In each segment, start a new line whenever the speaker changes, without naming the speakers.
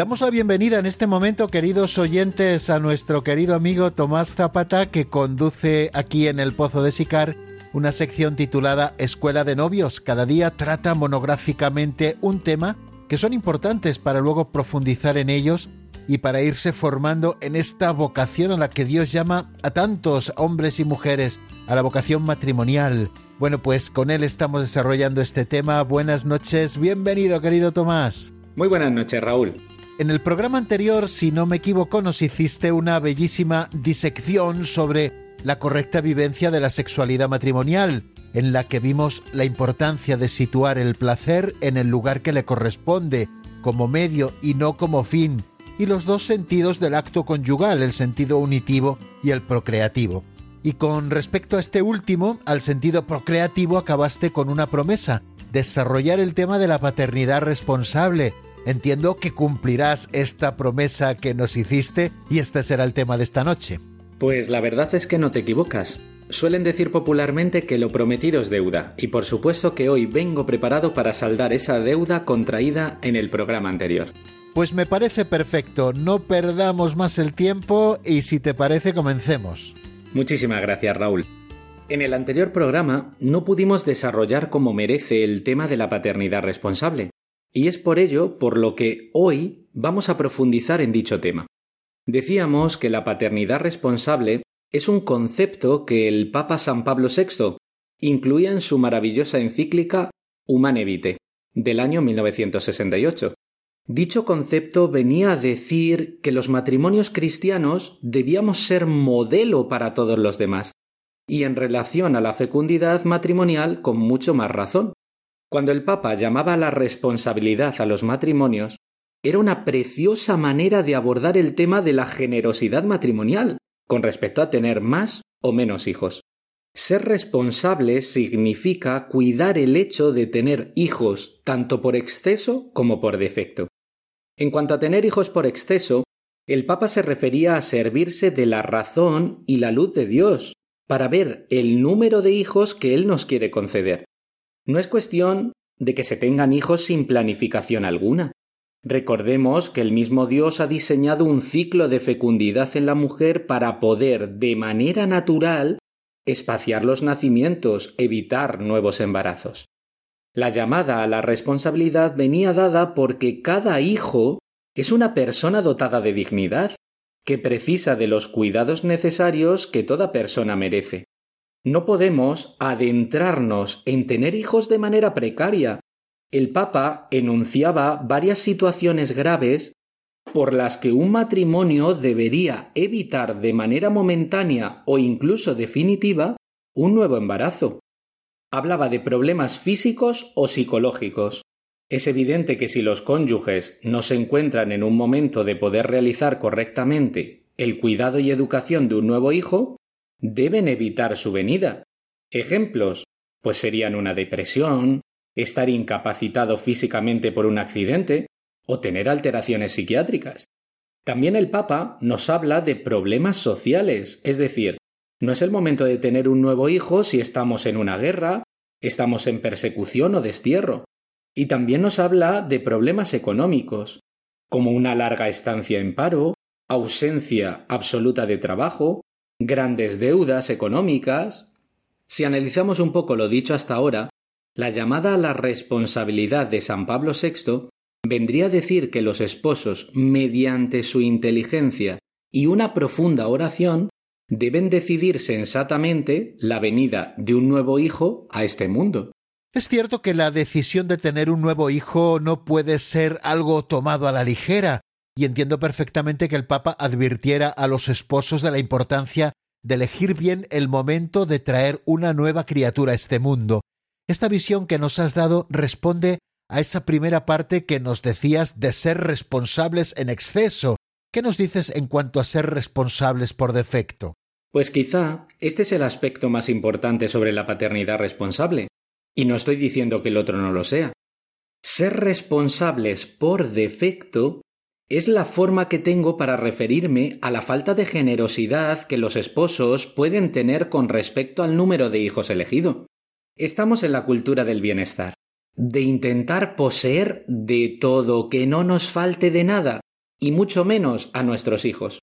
Damos la bienvenida en este momento, queridos oyentes, a nuestro querido amigo Tomás Zapata, que conduce aquí en el Pozo de Sicar una sección titulada Escuela de Novios. Cada día trata monográficamente un tema que son importantes para luego profundizar en ellos y para irse formando en esta vocación a la que Dios llama a tantos hombres y mujeres, a la vocación matrimonial. Bueno, pues con él estamos desarrollando este tema. Buenas noches, bienvenido querido Tomás.
Muy buenas noches, Raúl.
En el programa anterior, si no me equivoco, nos hiciste una bellísima disección sobre la correcta vivencia de la sexualidad matrimonial, en la que vimos la importancia de situar el placer en el lugar que le corresponde, como medio y no como fin, y los dos sentidos del acto conyugal, el sentido unitivo y el procreativo. Y con respecto a este último, al sentido procreativo, acabaste con una promesa, desarrollar el tema de la paternidad responsable. Entiendo que cumplirás esta promesa que nos hiciste y este será el tema de esta noche.
Pues la verdad es que no te equivocas. Suelen decir popularmente que lo prometido es deuda, y por supuesto que hoy vengo preparado para saldar esa deuda contraída en el programa anterior.
Pues me parece perfecto, no perdamos más el tiempo y si te parece comencemos.
Muchísimas gracias Raúl. En el anterior programa no pudimos desarrollar como merece el tema de la paternidad responsable, y es por ello por lo que hoy vamos a profundizar en dicho tema. Decíamos que la paternidad responsable es un concepto que el Papa San Pablo VI incluía en su maravillosa encíclica Humane Vitae del año 1968, Dicho concepto venía a decir que los matrimonios cristianos debíamos ser modelo para todos los demás, y en relación a la fecundidad matrimonial con mucho más razón. Cuando el Papa llamaba la responsabilidad a los matrimonios, era una preciosa manera de abordar el tema de la generosidad matrimonial con respecto a tener más o menos hijos. Ser responsable significa cuidar el hecho de tener hijos tanto por exceso como por defecto. En cuanto a tener hijos por exceso, el Papa se refería a servirse de la razón y la luz de Dios para ver el número de hijos que Él nos quiere conceder. No es cuestión de que se tengan hijos sin planificación alguna. Recordemos que el mismo Dios ha diseñado un ciclo de fecundidad en la mujer para poder, de manera natural, espaciar los nacimientos, evitar nuevos embarazos. La llamada a la responsabilidad venía dada porque cada hijo es una persona dotada de dignidad, que precisa de los cuidados necesarios que toda persona merece. No podemos adentrarnos en tener hijos de manera precaria. El Papa enunciaba varias situaciones graves por las que un matrimonio debería evitar de manera momentánea o incluso definitiva un nuevo embarazo. Hablaba de problemas físicos o psicológicos. Es evidente que si los cónyuges no se encuentran en un momento de poder realizar correctamente el cuidado y educación de un nuevo hijo, deben evitar su venida. Ejemplos, pues serían una depresión, estar incapacitado físicamente por un accidente o tener alteraciones psiquiátricas. También el Papa nos habla de problemas sociales, es decir, no es el momento de tener un nuevo hijo si estamos en una guerra, estamos en persecución o destierro. Y también nos habla de problemas económicos, como una larga estancia en paro, ausencia absoluta de trabajo, grandes deudas económicas. Si analizamos un poco lo dicho hasta ahora, la llamada a la responsabilidad de San Pablo VI vendría a decir que los esposos, mediante su inteligencia y una profunda oración, deben decidir sensatamente la venida de un nuevo hijo a este mundo.
Es cierto que la decisión de tener un nuevo hijo no puede ser algo tomado a la ligera, y entiendo perfectamente que el Papa advirtiera a los esposos de la importancia de elegir bien el momento de traer una nueva criatura a este mundo. Esta visión que nos has dado responde a esa primera parte que nos decías de ser responsables en exceso. ¿Qué nos dices en cuanto a ser responsables por defecto?
Pues quizá este es el aspecto más importante sobre la paternidad responsable. Y no estoy diciendo que el otro no lo sea. Ser responsables por defecto es la forma que tengo para referirme a la falta de generosidad que los esposos pueden tener con respecto al número de hijos elegido. Estamos en la cultura del bienestar, de intentar poseer de todo, que no nos falte de nada, y mucho menos a nuestros hijos.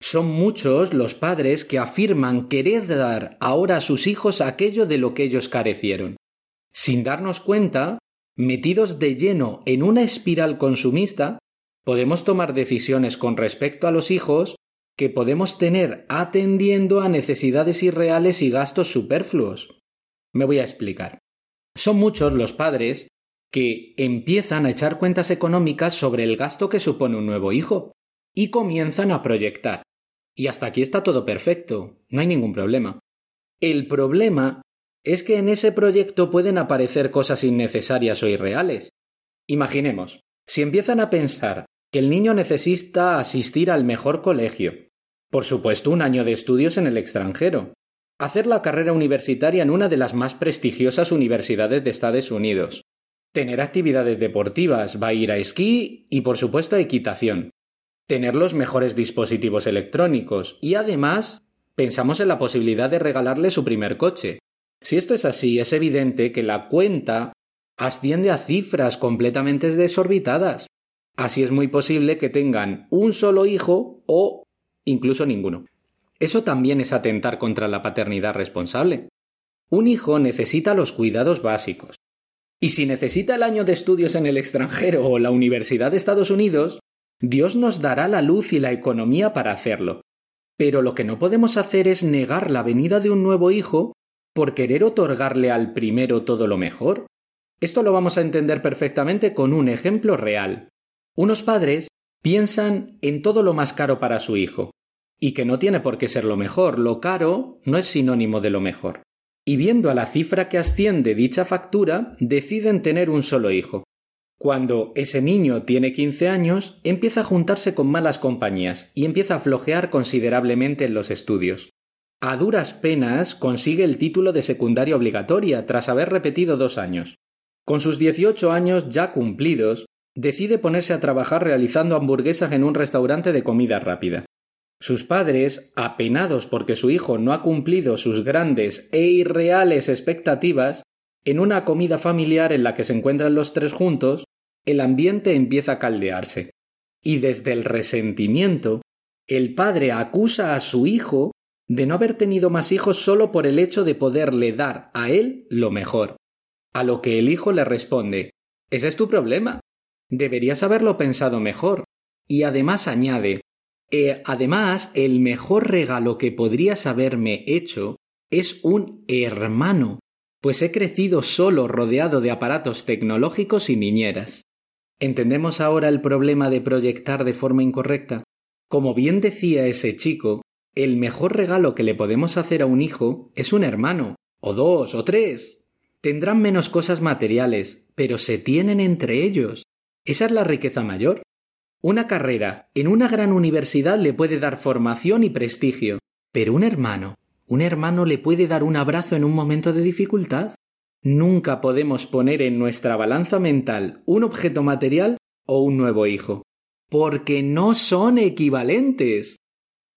Son muchos los padres que afirman querer dar ahora a sus hijos aquello de lo que ellos carecieron. Sin darnos cuenta, metidos de lleno en una espiral consumista, podemos tomar decisiones con respecto a los hijos que podemos tener atendiendo a necesidades irreales y gastos superfluos. Me voy a explicar. Son muchos los padres que empiezan a echar cuentas económicas sobre el gasto que supone un nuevo hijo y comienzan a proyectar. Y hasta aquí está todo perfecto, no hay ningún problema. El problema es que en ese proyecto pueden aparecer cosas innecesarias o irreales. Imaginemos, si empiezan a pensar que el niño necesita asistir al mejor colegio, por supuesto un año de estudios en el extranjero, hacer la carrera universitaria en una de las más prestigiosas universidades de Estados Unidos, tener actividades deportivas, va a ir a esquí y por supuesto a equitación, tener los mejores dispositivos electrónicos. Y además pensamos en la posibilidad de regalarle su primer coche. Si esto es así, es evidente que la cuenta asciende a cifras completamente desorbitadas. Así es muy posible que tengan un solo hijo o incluso ninguno. Eso también es atentar contra la paternidad responsable. Un hijo necesita los cuidados básicos. Y si necesita el año de estudios en el extranjero o la Universidad de Estados Unidos, Dios nos dará la luz y la economía para hacerlo. Pero lo que no podemos hacer es negar la venida de un nuevo hijo por querer otorgarle al primero todo lo mejor. Esto lo vamos a entender perfectamente con un ejemplo real. Unos padres piensan en todo lo más caro para su hijo, y que no tiene por qué ser lo mejor, lo caro no es sinónimo de lo mejor. Y viendo a la cifra que asciende dicha factura, deciden tener un solo hijo. Cuando ese niño tiene 15 años, empieza a juntarse con malas compañías y empieza a flojear considerablemente en los estudios. A duras penas consigue el título de secundaria obligatoria tras haber repetido dos años. Con sus 18 años ya cumplidos, decide ponerse a trabajar realizando hamburguesas en un restaurante de comida rápida. Sus padres, apenados porque su hijo no ha cumplido sus grandes e irreales expectativas, en una comida familiar en la que se encuentran los tres juntos, el ambiente empieza a caldearse. Y desde el resentimiento, el padre acusa a su hijo de no haber tenido más hijos solo por el hecho de poderle dar a él lo mejor. A lo que el hijo le responde Ese es tu problema. Deberías haberlo pensado mejor. Y además añade eh, Además, el mejor regalo que podrías haberme hecho es un hermano, pues he crecido solo rodeado de aparatos tecnológicos y niñeras. ¿Entendemos ahora el problema de proyectar de forma incorrecta? Como bien decía ese chico, el mejor regalo que le podemos hacer a un hijo es un hermano, o dos, o tres. Tendrán menos cosas materiales, pero se tienen entre ellos. Esa es la riqueza mayor. Una carrera en una gran universidad le puede dar formación y prestigio, pero un hermano un hermano le puede dar un abrazo en un momento de dificultad. Nunca podemos poner en nuestra balanza mental un objeto material o un nuevo hijo, porque no son equivalentes.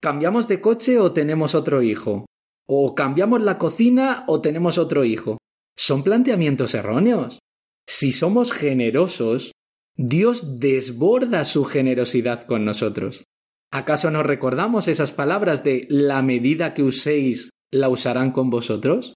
¿Cambiamos de coche o tenemos otro hijo? ¿O cambiamos la cocina o tenemos otro hijo? Son planteamientos erróneos. Si somos generosos, Dios desborda su generosidad con nosotros. ¿Acaso no recordamos esas palabras de la medida que uséis la usarán con vosotros?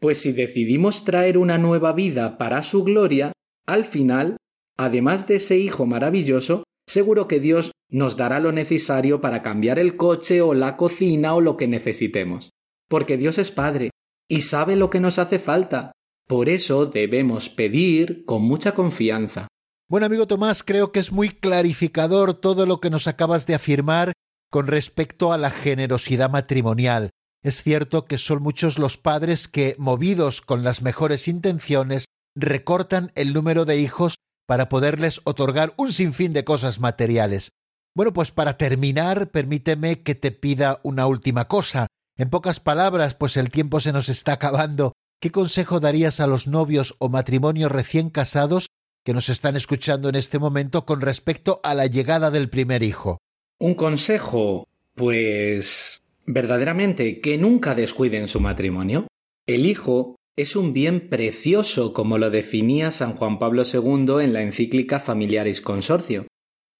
Pues si decidimos traer una nueva vida para su gloria, al final, además de ese Hijo maravilloso, seguro que Dios nos dará lo necesario para cambiar el coche o la cocina o lo que necesitemos. Porque Dios es Padre y sabe lo que nos hace falta. Por eso debemos pedir con mucha confianza.
Bueno, amigo Tomás, creo que es muy clarificador todo lo que nos acabas de afirmar con respecto a la generosidad matrimonial. Es cierto que son muchos los padres que, movidos con las mejores intenciones, recortan el número de hijos para poderles otorgar un sinfín de cosas materiales. Bueno, pues para terminar, permíteme que te pida una última cosa. En pocas palabras, pues el tiempo se nos está acabando. ¿Qué consejo darías a los novios o matrimonios recién casados que nos están escuchando en este momento con respecto a la llegada del primer hijo?
Un consejo, pues verdaderamente que nunca descuiden su matrimonio. El hijo es un bien precioso como lo definía San Juan Pablo II en la encíclica Familiaris Consorcio,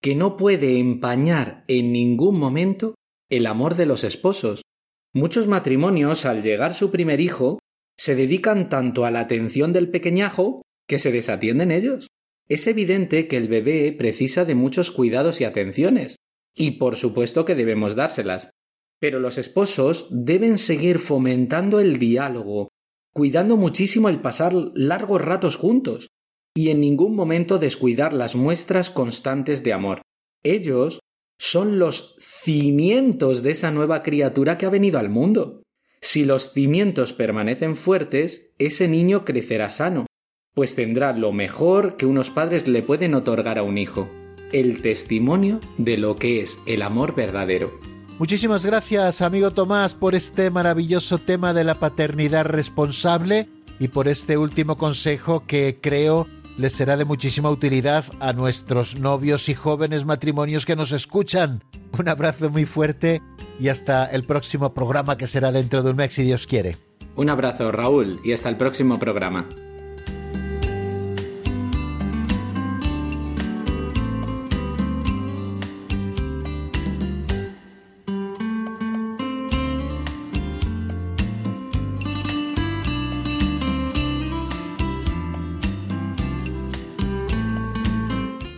que no puede empañar en ningún momento el amor de los esposos. Muchos matrimonios, al llegar su primer hijo, se dedican tanto a la atención del pequeñajo que se desatienden ellos. Es evidente que el bebé precisa de muchos cuidados y atenciones, y por supuesto que debemos dárselas. Pero los esposos deben seguir fomentando el diálogo, cuidando muchísimo el pasar largos ratos juntos, y en ningún momento descuidar las muestras constantes de amor. Ellos son los cimientos de esa nueva criatura que ha venido al mundo. Si los cimientos permanecen fuertes, ese niño crecerá sano, pues tendrá lo mejor que unos padres le pueden otorgar a un hijo, el testimonio de lo que es el amor verdadero.
Muchísimas gracias, amigo Tomás, por este maravilloso tema de la paternidad responsable y por este último consejo que creo les será de muchísima utilidad a nuestros novios y jóvenes matrimonios que nos escuchan. Un abrazo muy fuerte y hasta el próximo programa que será dentro de un mes si Dios quiere.
Un abrazo Raúl y hasta el próximo programa.